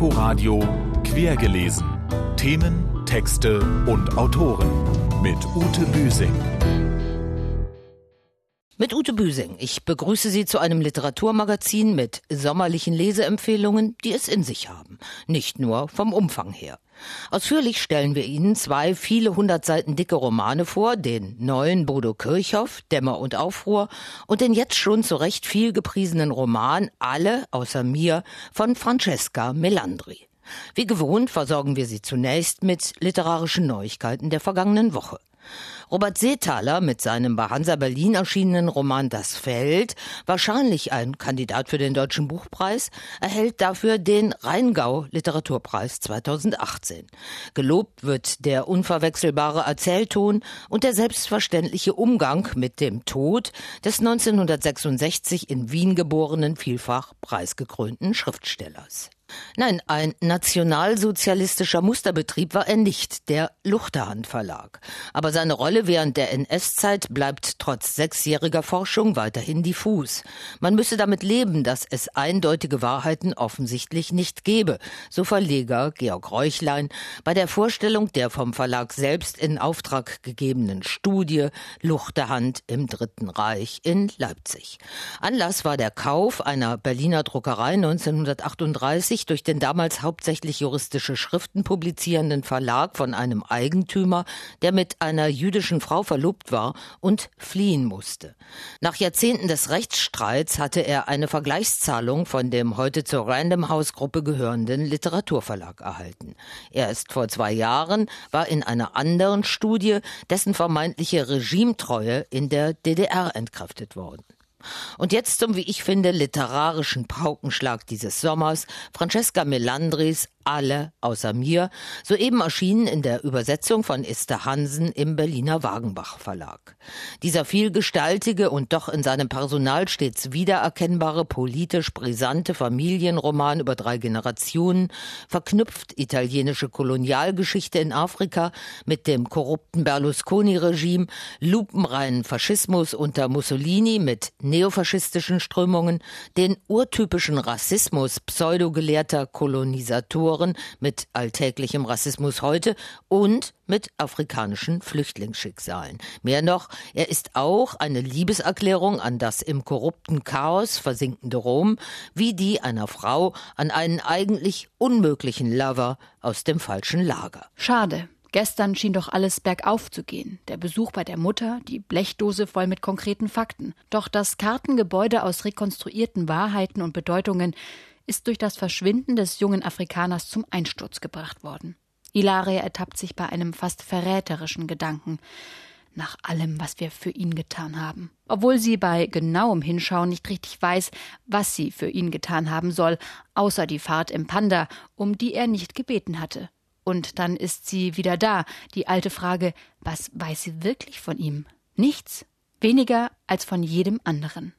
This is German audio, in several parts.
Inforadio Quergelesen. Themen, Texte und Autoren mit Ute Büsing. Mit Ute Büsing. Ich begrüße Sie zu einem Literaturmagazin mit sommerlichen Leseempfehlungen, die es in sich haben. Nicht nur vom Umfang her. Ausführlich stellen wir Ihnen zwei viele hundert Seiten dicke Romane vor, den neuen Bodo Kirchhoff, Dämmer und Aufruhr, und den jetzt schon zu Recht viel gepriesenen Roman Alle außer mir von Francesca Melandri. Wie gewohnt versorgen wir Sie zunächst mit literarischen Neuigkeiten der vergangenen Woche. Robert Seethaler mit seinem bei Hansa Berlin erschienenen Roman Das Feld, wahrscheinlich ein Kandidat für den Deutschen Buchpreis, erhält dafür den Rheingau Literaturpreis 2018. Gelobt wird der unverwechselbare Erzählton und der selbstverständliche Umgang mit dem Tod des 1966 in Wien geborenen, vielfach preisgekrönten Schriftstellers. Nein, ein nationalsozialistischer Musterbetrieb war er nicht, der Luchterhand Verlag. Aber seine Rolle während der NS-Zeit bleibt trotz sechsjähriger Forschung weiterhin diffus. Man müsse damit leben, dass es eindeutige Wahrheiten offensichtlich nicht gebe, so Verleger Georg Reuchlein bei der Vorstellung der vom Verlag selbst in Auftrag gegebenen Studie Luchterhand im Dritten Reich in Leipzig. Anlass war der Kauf einer Berliner Druckerei 1938 sich durch den damals hauptsächlich juristische Schriften publizierenden Verlag von einem Eigentümer, der mit einer jüdischen Frau verlobt war und fliehen musste. Nach Jahrzehnten des Rechtsstreits hatte er eine Vergleichszahlung von dem heute zur Random House Gruppe gehörenden Literaturverlag erhalten. Erst vor zwei Jahren war in einer anderen Studie dessen vermeintliche Regimetreue in der DDR entkräftet worden. Und jetzt zum, wie ich finde, literarischen Paukenschlag dieses Sommers, Francesca Melandris alle außer mir, soeben erschienen in der Übersetzung von Esther Hansen im Berliner Wagenbach Verlag. Dieser vielgestaltige und doch in seinem Personal stets wiedererkennbare politisch brisante Familienroman über drei Generationen verknüpft italienische Kolonialgeschichte in Afrika mit dem korrupten Berlusconi-Regime, lupenreinen Faschismus unter Mussolini mit neofaschistischen Strömungen, den urtypischen Rassismus pseudogelehrter Kolonisatoren mit alltäglichem Rassismus heute und mit afrikanischen Flüchtlingsschicksalen. Mehr noch, er ist auch eine Liebeserklärung an das im korrupten Chaos versinkende Rom, wie die einer Frau an einen eigentlich unmöglichen Lover aus dem falschen Lager. Schade. Gestern schien doch alles bergauf zu gehen. Der Besuch bei der Mutter, die Blechdose voll mit konkreten Fakten. Doch das Kartengebäude aus rekonstruierten Wahrheiten und Bedeutungen ist durch das Verschwinden des jungen Afrikaners zum Einsturz gebracht worden. Ilaria ertappt sich bei einem fast verräterischen Gedanken nach allem, was wir für ihn getan haben. Obwohl sie bei genauem Hinschauen nicht richtig weiß, was sie für ihn getan haben soll, außer die Fahrt im Panda, um die er nicht gebeten hatte. Und dann ist sie wieder da, die alte Frage, was weiß sie wirklich von ihm? Nichts, weniger als von jedem anderen.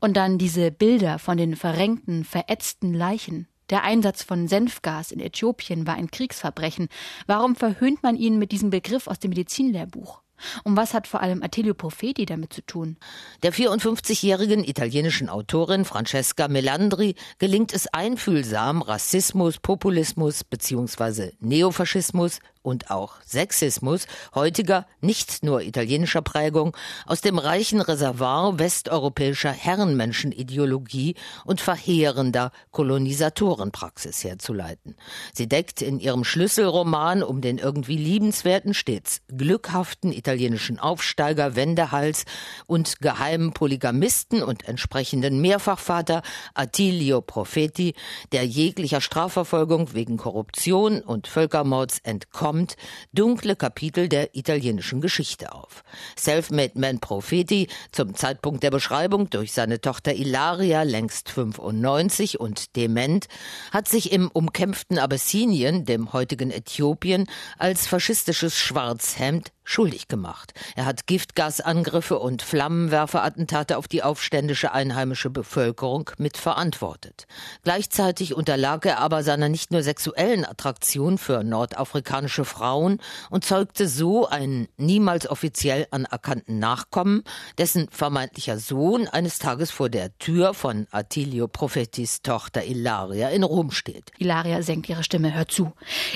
Und dann diese Bilder von den verrenkten, verätzten Leichen. Der Einsatz von Senfgas in Äthiopien war ein Kriegsverbrechen. Warum verhöhnt man ihn mit diesem Begriff aus dem Medizinlehrbuch? Und was hat vor allem Attilio Profeti damit zu tun? Der 54-jährigen italienischen Autorin Francesca Melandri gelingt es einfühlsam, Rassismus, Populismus bzw. Neofaschismus und auch Sexismus heutiger, nicht nur italienischer Prägung, aus dem reichen Reservoir westeuropäischer Herrenmenschenideologie und verheerender Kolonisatorenpraxis herzuleiten. Sie deckt in ihrem Schlüsselroman um den irgendwie liebenswerten, stets glückhaften italienischen Aufsteiger Wendehals und geheimen Polygamisten und entsprechenden Mehrfachvater Attilio Profeti, der jeglicher Strafverfolgung wegen Korruption und Völkermords entkommt kommt dunkle Kapitel der italienischen Geschichte auf. Selfmade Man Profeti, zum Zeitpunkt der Beschreibung durch seine Tochter Ilaria längst 95 und dement, hat sich im umkämpften Abessinien, dem heutigen Äthiopien, als faschistisches Schwarzhemd schuldig gemacht. Er hat Giftgasangriffe und Flammenwerferattentate auf die aufständische einheimische Bevölkerung mitverantwortet. Gleichzeitig unterlag er aber seiner nicht nur sexuellen Attraktion für nordafrikanische Frauen und zeugte so einen niemals offiziell anerkannten Nachkommen, dessen vermeintlicher Sohn eines Tages vor der Tür von Attilio Profetis Tochter Ilaria in Rom steht. Ilaria senkt ihre Stimme. Hör zu.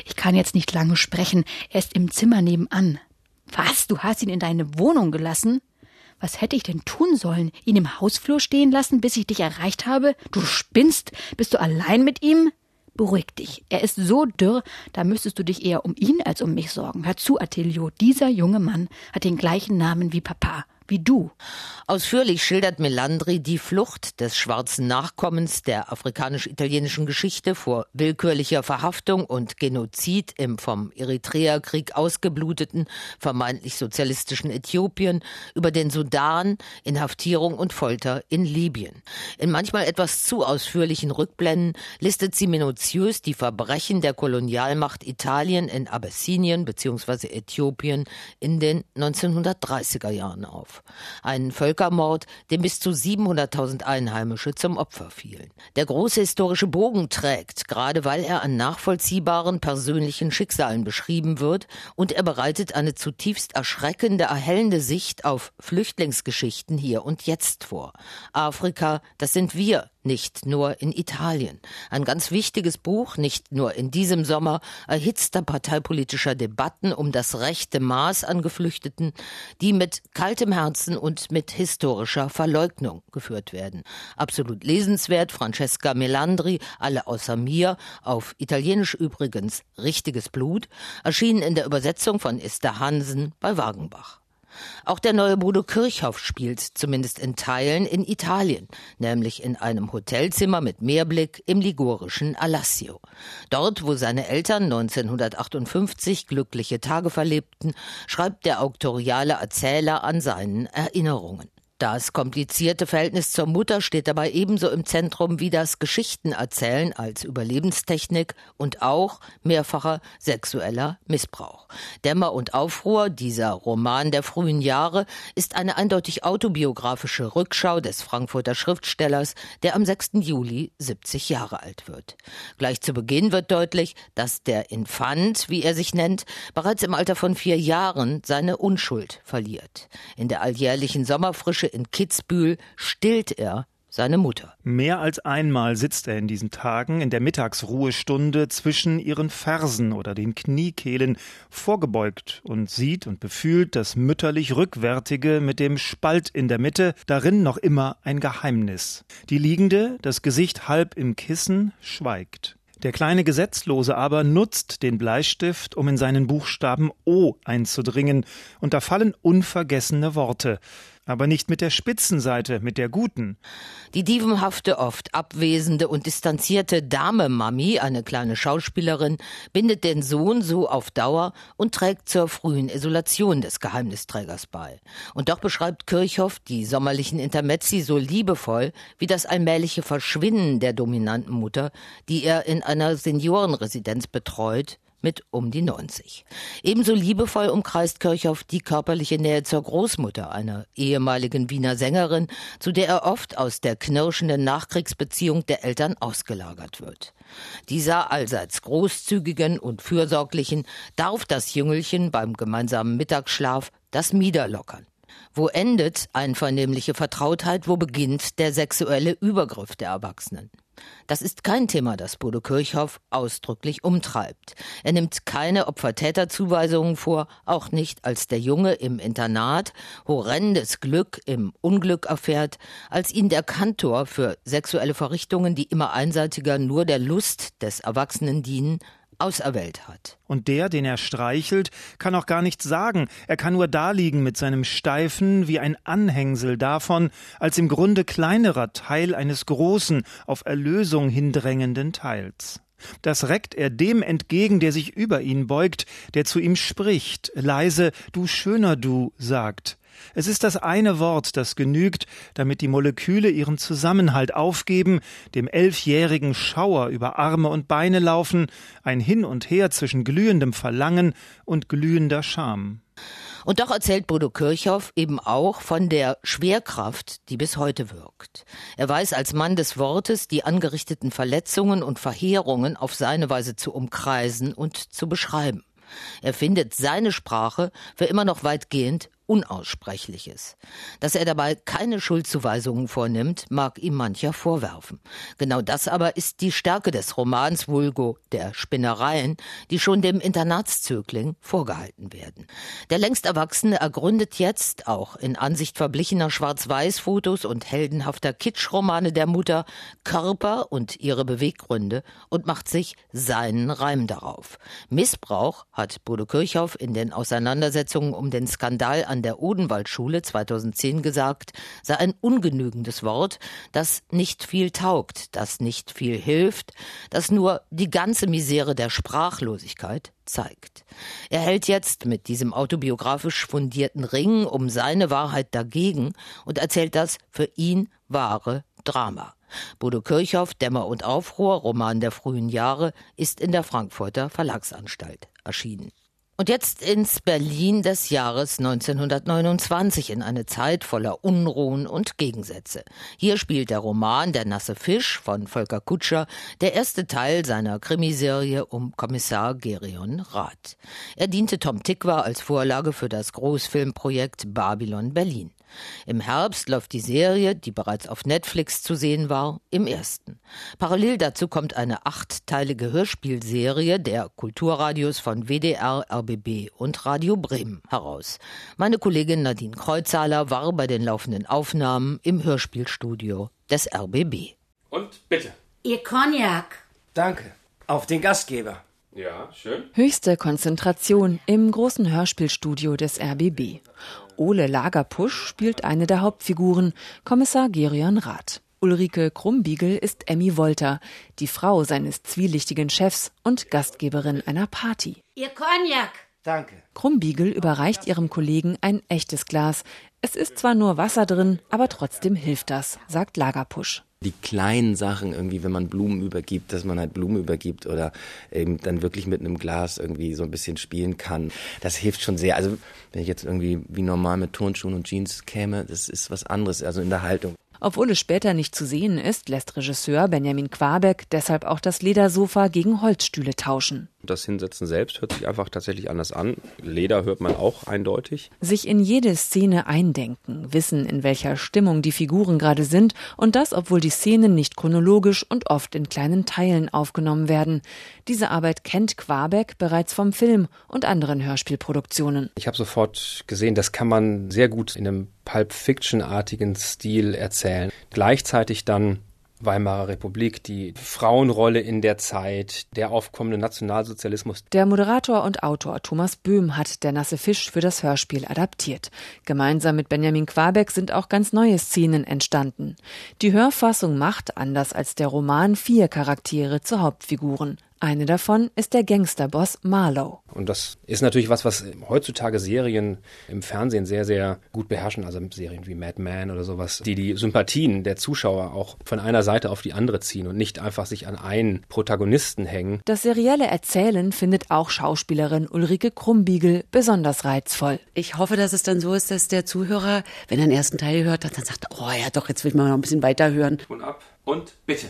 Ich kann jetzt nicht lange sprechen. Er ist im Zimmer nebenan. Was? Du hast ihn in deine Wohnung gelassen? Was hätte ich denn tun sollen? Ihn im Hausflur stehen lassen, bis ich dich erreicht habe? Du spinnst? Bist du allein mit ihm? Beruhig dich. Er ist so dürr, da müsstest du dich eher um ihn als um mich sorgen. Hör zu, Attilio, dieser junge Mann hat den gleichen Namen wie Papa wie du. Ausführlich schildert Melandri die Flucht des schwarzen Nachkommens der afrikanisch-italienischen Geschichte vor willkürlicher Verhaftung und Genozid im vom Eritrea-Krieg ausgebluteten, vermeintlich sozialistischen Äthiopien, über den Sudan, Inhaftierung und Folter in Libyen. In manchmal etwas zu ausführlichen Rückblenden listet sie minutiös die Verbrechen der Kolonialmacht Italien in Abessinien bzw. Äthiopien in den 1930er Jahren auf. Ein Völkermord, dem bis zu 700.000 Einheimische zum Opfer fielen. Der große historische Bogen trägt, gerade weil er an nachvollziehbaren persönlichen Schicksalen beschrieben wird und er bereitet eine zutiefst erschreckende, erhellende Sicht auf Flüchtlingsgeschichten hier und jetzt vor. Afrika, das sind wir, nicht nur in Italien. Ein ganz wichtiges Buch, nicht nur in diesem Sommer erhitzter parteipolitischer Debatten um das rechte Maß an Geflüchteten, die mit kaltem Herzen und mit historischer Verleugnung geführt werden. Absolut lesenswert, Francesca Melandri, alle außer mir, auf Italienisch übrigens Richtiges Blut, erschienen in der Übersetzung von Esther Hansen bei Wagenbach. Auch der neue Bodo Kirchhoff spielt, zumindest in Teilen, in Italien, nämlich in einem Hotelzimmer mit Meerblick im ligurischen Alassio. Dort, wo seine Eltern 1958 glückliche Tage verlebten, schreibt der auktoriale Erzähler an seinen Erinnerungen. Das komplizierte Verhältnis zur Mutter steht dabei ebenso im Zentrum wie das Geschichtenerzählen als Überlebenstechnik und auch mehrfacher sexueller Missbrauch. Dämmer und Aufruhr, dieser Roman der frühen Jahre, ist eine eindeutig autobiografische Rückschau des Frankfurter Schriftstellers, der am 6. Juli 70 Jahre alt wird. Gleich zu Beginn wird deutlich, dass der Infant, wie er sich nennt, bereits im Alter von vier Jahren seine Unschuld verliert. In der alljährlichen Sommerfrische in Kitzbühel stillt er seine Mutter. Mehr als einmal sitzt er in diesen Tagen in der Mittagsruhestunde zwischen ihren Fersen oder den Kniekehlen vorgebeugt und sieht und befühlt das mütterlich Rückwärtige mit dem Spalt in der Mitte, darin noch immer ein Geheimnis. Die Liegende, das Gesicht halb im Kissen, schweigt. Der kleine Gesetzlose aber nutzt den Bleistift, um in seinen Buchstaben O einzudringen, und da fallen unvergessene Worte aber nicht mit der Spitzenseite, mit der guten. Die dievenhafte, oft abwesende und distanzierte Dame Mami, eine kleine Schauspielerin, bindet den Sohn so auf Dauer und trägt zur frühen Isolation des Geheimnisträgers bei. Und doch beschreibt Kirchhoff die sommerlichen Intermezzi so liebevoll wie das allmähliche Verschwinden der dominanten Mutter, die er in einer Seniorenresidenz betreut, mit um die 90. Ebenso liebevoll umkreist Kirchhoff die körperliche Nähe zur Großmutter, einer ehemaligen Wiener Sängerin, zu der er oft aus der knirschenden Nachkriegsbeziehung der Eltern ausgelagert wird. Dieser allseits großzügigen und fürsorglichen darf das Jüngelchen beim gemeinsamen Mittagsschlaf das Mieder lockern. Wo endet einvernehmliche Vertrautheit, wo beginnt der sexuelle Übergriff der Erwachsenen? Das ist kein Thema, das Bodo Kirchhoff ausdrücklich umtreibt. Er nimmt keine Opfer-Täter-Zuweisungen vor, auch nicht als der Junge im Internat horrendes Glück im Unglück erfährt, als ihn der Kantor für sexuelle Verrichtungen, die immer einseitiger nur der Lust des Erwachsenen dienen, auserwählt hat. Und der, den er streichelt, kann auch gar nichts sagen. Er kann nur daliegen mit seinem Steifen wie ein Anhängsel davon, als im Grunde kleinerer Teil eines großen, auf Erlösung hindrängenden Teils. Das reckt er dem entgegen, der sich über ihn beugt, der zu ihm spricht, leise Du schöner Du sagt. Es ist das eine Wort, das genügt, damit die Moleküle ihren Zusammenhalt aufgeben, dem elfjährigen Schauer über Arme und Beine laufen, ein Hin und Her zwischen glühendem Verlangen und glühender Scham. Und doch erzählt Bodo Kirchhoff eben auch von der Schwerkraft, die bis heute wirkt. Er weiß als Mann des Wortes, die angerichteten Verletzungen und Verheerungen auf seine Weise zu umkreisen und zu beschreiben. Er findet seine Sprache für immer noch weitgehend Unaussprechliches. Dass er dabei keine Schuldzuweisungen vornimmt, mag ihm mancher vorwerfen. Genau das aber ist die Stärke des Romans Vulgo, der Spinnereien, die schon dem Internatszögling vorgehalten werden. Der längst Erwachsene ergründet jetzt, auch in Ansicht verblichener Schwarz-Weiß-Fotos und heldenhafter Kitschromane der Mutter, Körper und ihre Beweggründe und macht sich seinen Reim darauf. Missbrauch hat Bodo Kirchhoff in den Auseinandersetzungen um den Skandal an der Odenwaldschule 2010 gesagt, sei ein ungenügendes Wort, das nicht viel taugt, das nicht viel hilft, das nur die ganze Misere der Sprachlosigkeit zeigt. Er hält jetzt mit diesem autobiografisch fundierten Ring um seine Wahrheit dagegen und erzählt das für ihn wahre Drama. Bodo Kirchhoff, Dämmer und Aufruhr, Roman der frühen Jahre, ist in der Frankfurter Verlagsanstalt erschienen. Und jetzt ins Berlin des Jahres 1929 in eine Zeit voller Unruhen und Gegensätze. Hier spielt der Roman Der nasse Fisch von Volker Kutscher der erste Teil seiner Krimiserie um Kommissar Gerion Rath. Er diente Tom Tikwa als Vorlage für das Großfilmprojekt Babylon Berlin. Im Herbst läuft die Serie, die bereits auf Netflix zu sehen war, im ersten. Parallel dazu kommt eine achtteilige Hörspielserie der Kulturradios von WDR, RBB und Radio Bremen heraus. Meine Kollegin Nadine Kreuzhaler war bei den laufenden Aufnahmen im Hörspielstudio des RBB. Und bitte. Ihr Cognac. Danke. Auf den Gastgeber. Ja, schön. Höchste Konzentration im großen Hörspielstudio des RBB. Ole Lagerpusch spielt eine der Hauptfiguren, Kommissar Gerion Rath. Ulrike Krumbiegel ist Emmy Wolter, die Frau seines zwielichtigen Chefs und Gastgeberin einer Party. Ihr Cognac. Danke. Krumbiegel überreicht ihrem Kollegen ein echtes Glas. Es ist zwar nur Wasser drin, aber trotzdem hilft das, sagt Lagerpusch die kleinen Sachen irgendwie, wenn man Blumen übergibt, dass man halt Blumen übergibt oder eben dann wirklich mit einem Glas irgendwie so ein bisschen spielen kann. Das hilft schon sehr. Also wenn ich jetzt irgendwie wie normal mit Turnschuhen und Jeans käme, das ist was anderes, also in der Haltung. Obwohl es später nicht zu sehen ist, lässt Regisseur Benjamin Quabeck deshalb auch das Ledersofa gegen Holzstühle tauschen. Das Hinsetzen selbst hört sich einfach tatsächlich anders an. Leder hört man auch eindeutig. Sich in jede Szene eindenken, wissen, in welcher Stimmung die Figuren gerade sind und das, obwohl die Szenen nicht chronologisch und oft in kleinen Teilen aufgenommen werden. Diese Arbeit kennt Quabeck bereits vom Film und anderen Hörspielproduktionen. Ich habe sofort gesehen, das kann man sehr gut in einem Pulp-Fiction-artigen Stil erzählen. Gleichzeitig dann Weimarer Republik, die Frauenrolle in der Zeit, der aufkommende Nationalsozialismus. Der Moderator und Autor Thomas Böhm hat Der nasse Fisch für das Hörspiel adaptiert. Gemeinsam mit Benjamin Quabeck sind auch ganz neue Szenen entstanden. Die Hörfassung macht, anders als der Roman, vier Charaktere zu Hauptfiguren. Eine davon ist der Gangsterboss Marlowe. Und das ist natürlich was, was heutzutage Serien im Fernsehen sehr, sehr gut beherrschen. Also Serien wie Mad Men oder sowas, die die Sympathien der Zuschauer auch von einer Seite auf die andere ziehen und nicht einfach sich an einen Protagonisten hängen. Das serielle Erzählen findet auch Schauspielerin Ulrike Krumbiegel besonders reizvoll. Ich hoffe, dass es dann so ist, dass der Zuhörer, wenn er den ersten Teil hört, dann sagt, oh ja doch, jetzt will man noch ein bisschen weiter hören. Und ab. Und bitte.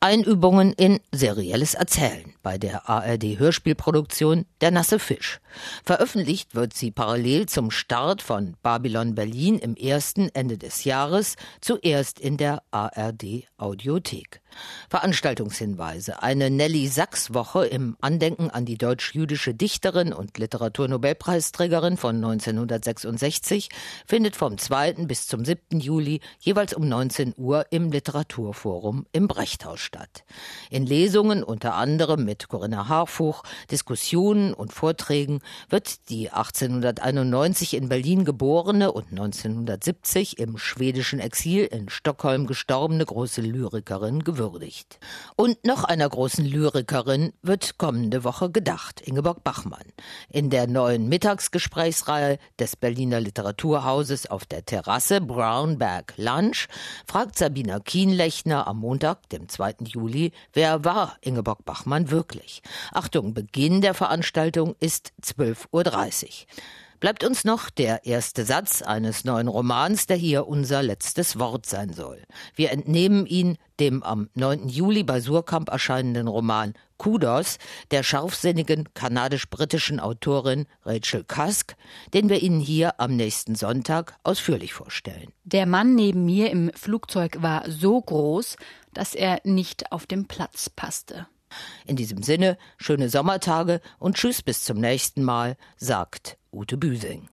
Einübungen in serielles Erzählen bei der ARD Hörspielproduktion Der nasse Fisch. Veröffentlicht wird sie parallel zum Start von Babylon Berlin im ersten Ende des Jahres, zuerst in der ARD Audiothek. Veranstaltungshinweise. Eine Nelly Sachs Woche im Andenken an die deutsch-jüdische Dichterin und Literaturnobelpreisträgerin von 1966 findet vom 2. bis zum 7. Juli jeweils um 19 Uhr im Literaturforum im Brechthaus statt. In Lesungen unter anderem mit Corinna Harfuch, Diskussionen und Vorträgen wird die 1891 in Berlin geborene und 1970 im schwedischen Exil in Stockholm gestorbene große Lyrikerin gewürdigt. Und noch einer großen Lyrikerin wird kommende Woche gedacht, Ingeborg Bachmann. In der neuen Mittagsgesprächsreihe des Berliner Literaturhauses auf der Terrasse Brownberg Lunch fragt Sabina Kienlechner am Montag, dem 2. Juli, wer war Ingeborg Bachmann wirklich? Achtung, Beginn der Veranstaltung ist 12.30 Uhr. Bleibt uns noch der erste Satz eines neuen Romans, der hier unser letztes Wort sein soll. Wir entnehmen ihn dem am 9. Juli bei Surkamp erscheinenden Roman Kudos der scharfsinnigen kanadisch-britischen Autorin Rachel Cusk, den wir Ihnen hier am nächsten Sonntag ausführlich vorstellen. Der Mann neben mir im Flugzeug war so groß, dass er nicht auf dem Platz passte. In diesem Sinne, schöne Sommertage und Tschüss bis zum nächsten Mal, sagt Ute Büsing.